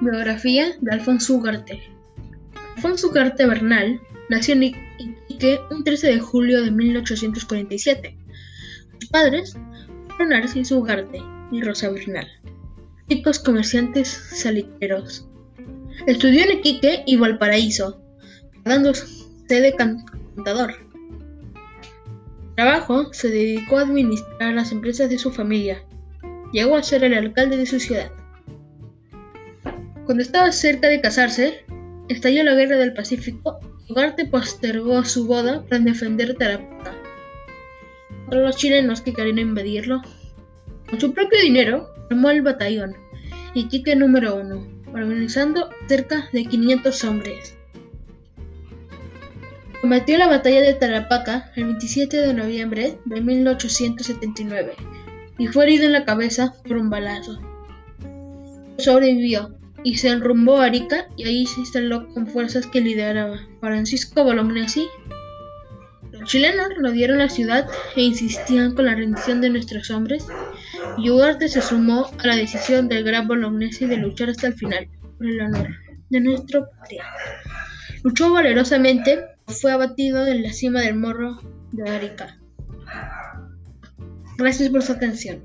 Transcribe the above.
Biografía de Alfonso Ugarte. Alfonso Ugarte Bernal nació en Iquique un 13 de julio de 1847. Sus padres fueron Narciso Ugarte y Rosa Bernal, ricos comerciantes saliteros. Estudió en Iquique y Valparaíso, dándose de contador. Trabajo se dedicó a administrar las empresas de su familia. Llegó a ser el alcalde de su ciudad. Cuando estaba cerca de casarse, estalló la Guerra del Pacífico y Ugarte postergó su boda para defender Tarapacá. Para los chilenos que querían invadirlo, con su propio dinero, armó el batallón Iquique número 1, organizando cerca de 500 hombres. Combatió la batalla de Tarapacá el 27 de noviembre de 1879 y fue herido en la cabeza por un balazo. Sobrevivió y se enrumbó a Arica y ahí se instaló con fuerzas que lideraba Francisco Bolognesi. Los chilenos rodearon la ciudad e insistían con la rendición de nuestros hombres y Ugarte se sumó a la decisión del gran Bolognesi de luchar hasta el final por el honor de nuestro patria. Luchó valerosamente, fue abatido en la cima del morro de Arica. Gracias por su atención.